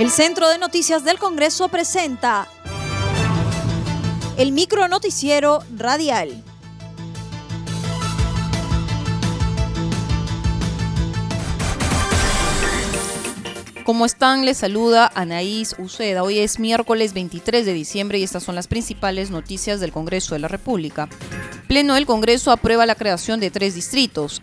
El Centro de Noticias del Congreso presenta el micro noticiero radial. ¿Cómo están? Les saluda Anaís Uceda. Hoy es miércoles 23 de diciembre y estas son las principales noticias del Congreso de la República. Pleno del Congreso aprueba la creación de tres distritos.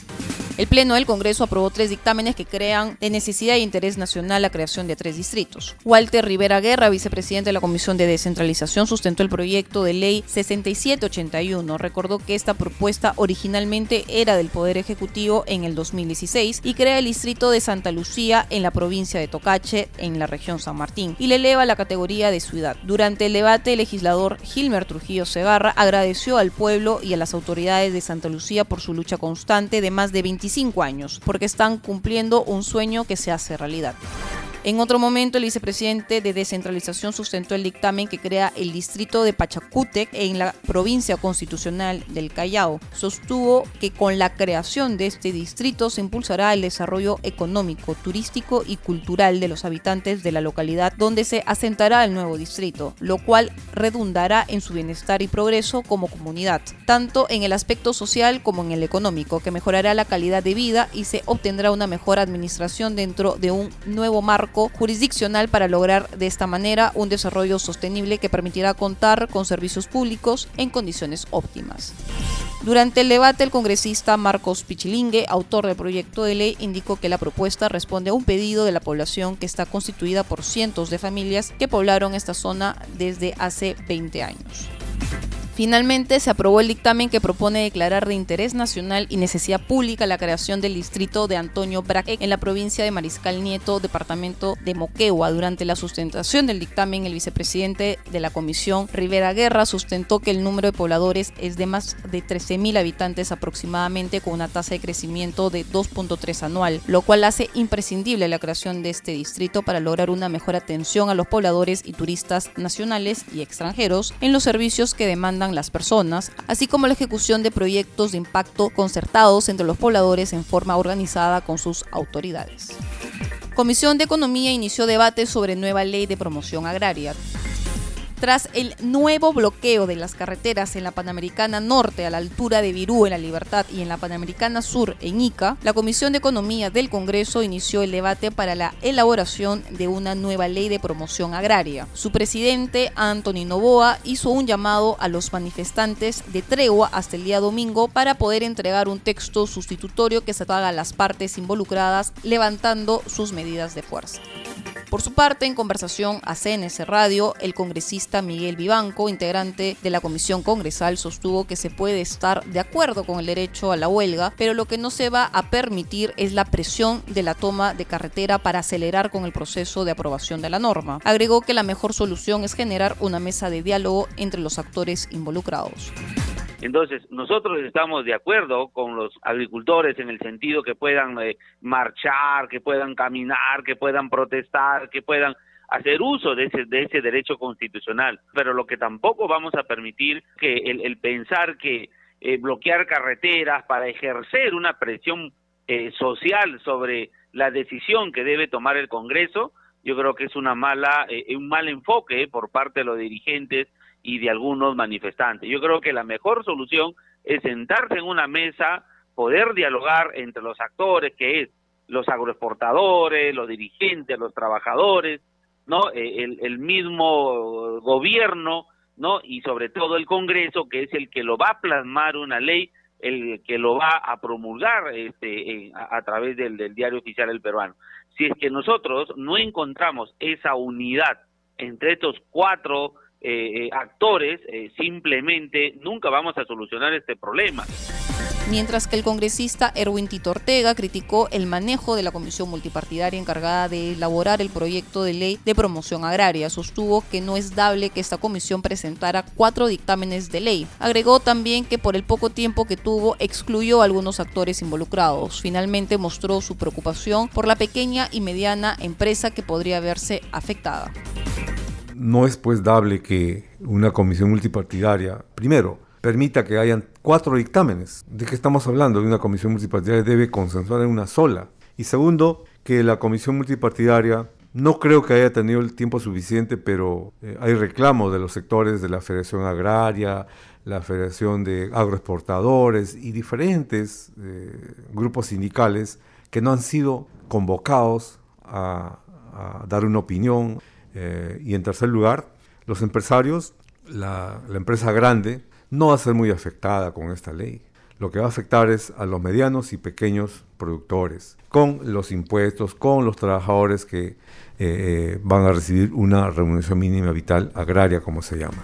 El Pleno del Congreso aprobó tres dictámenes que crean de necesidad e interés nacional la creación de tres distritos. Walter Rivera Guerra, vicepresidente de la Comisión de Descentralización, sustentó el proyecto de ley 6781. Recordó que esta propuesta originalmente era del Poder Ejecutivo en el 2016 y crea el distrito de Santa Lucía en la provincia de Tocache, en la región San Martín, y le eleva la categoría de ciudad. Durante el debate, el legislador Gilmer Trujillo Segarra agradeció al pueblo y a las autoridades de Santa Lucía por su lucha constante de más de 25 años, porque están cumpliendo un sueño que se hace realidad. En otro momento, el vicepresidente de descentralización sustentó el dictamen que crea el distrito de Pachacútec en la provincia constitucional del Callao. Sostuvo que con la creación de este distrito se impulsará el desarrollo económico, turístico y cultural de los habitantes de la localidad donde se asentará el nuevo distrito, lo cual redundará en su bienestar y progreso como comunidad, tanto en el aspecto social como en el económico, que mejorará la calidad de vida y se obtendrá una mejor administración dentro de un nuevo marco jurisdiccional para lograr de esta manera un desarrollo sostenible que permitirá contar con servicios públicos en condiciones óptimas. Durante el debate, el congresista Marcos Pichilingue, autor del proyecto de ley, indicó que la propuesta responde a un pedido de la población que está constituida por cientos de familias que poblaron esta zona desde hace 20 años. Finalmente, se aprobó el dictamen que propone declarar de interés nacional y necesidad pública la creación del distrito de Antonio Braque en la provincia de Mariscal Nieto, departamento de Moquegua. Durante la sustentación del dictamen, el vicepresidente de la comisión, Rivera Guerra, sustentó que el número de pobladores es de más de 13.000 habitantes aproximadamente, con una tasa de crecimiento de 2.3 anual, lo cual hace imprescindible la creación de este distrito para lograr una mejor atención a los pobladores y turistas nacionales y extranjeros en los servicios que demandan las personas, así como la ejecución de proyectos de impacto concertados entre los pobladores en forma organizada con sus autoridades. Comisión de Economía inició debate sobre nueva ley de promoción agraria. Tras el nuevo bloqueo de las carreteras en la Panamericana Norte a la altura de Virú en la Libertad y en la Panamericana Sur en Ica, la Comisión de Economía del Congreso inició el debate para la elaboración de una nueva ley de promoción agraria. Su presidente, Anthony Novoa, hizo un llamado a los manifestantes de tregua hasta el día domingo para poder entregar un texto sustitutorio que satisfaga a las partes involucradas, levantando sus medidas de fuerza. Por su parte, en conversación a CNS Radio, el congresista Miguel Vivanco, integrante de la Comisión Congresal, sostuvo que se puede estar de acuerdo con el derecho a la huelga, pero lo que no se va a permitir es la presión de la toma de carretera para acelerar con el proceso de aprobación de la norma. Agregó que la mejor solución es generar una mesa de diálogo entre los actores involucrados. Entonces, nosotros estamos de acuerdo con los agricultores en el sentido que puedan eh, marchar, que puedan caminar, que puedan protestar, que puedan hacer uso de ese, de ese derecho constitucional. Pero lo que tampoco vamos a permitir que el, pensar que eh, bloquear carreteras para ejercer una presión eh, social sobre la decisión que debe tomar el Congreso, yo creo que es una mala, un mal enfoque por parte de los dirigentes y de algunos manifestantes. Yo creo que la mejor solución es sentarse en una mesa, poder dialogar entre los actores, que es los agroexportadores, los dirigentes, los trabajadores, ¿no? E, el, el mismo gobierno, ¿no? Y sobre todo el Congreso, que es el que lo va a plasmar una ley, el que lo va a promulgar este, a, a, través del, del diario oficial el peruano. Si es que nosotros no encontramos esa unidad entre estos cuatro eh, eh, actores, eh, simplemente nunca vamos a solucionar este problema. Mientras que el congresista Erwin Tito Ortega criticó el manejo de la comisión multipartidaria encargada de elaborar el proyecto de ley de promoción agraria. Sostuvo que no es dable que esta comisión presentara cuatro dictámenes de ley. Agregó también que por el poco tiempo que tuvo excluyó a algunos actores involucrados. Finalmente mostró su preocupación por la pequeña y mediana empresa que podría verse afectada no es pues dable que una comisión multipartidaria, primero, permita que hayan cuatro dictámenes. ¿De qué estamos hablando? De una comisión multipartidaria debe consensuar en una sola. Y segundo, que la comisión multipartidaria No creo que haya tenido el tiempo suficiente, pero eh, hay reclamos de los sectores de la Federación Agraria, la Federación de Agroexportadores y diferentes eh, grupos sindicales que no han sido convocados a, dar una opinión. Eh, y en tercer lugar, los empresarios, la, empresa grande, no va a ser muy afectada con esta ley. Lo que va a afectar es a los medianos y pequeños productores, con los impuestos, con los trabajadores que eh, eh, van a recibir una remuneración mínima vital agraria, como se llama.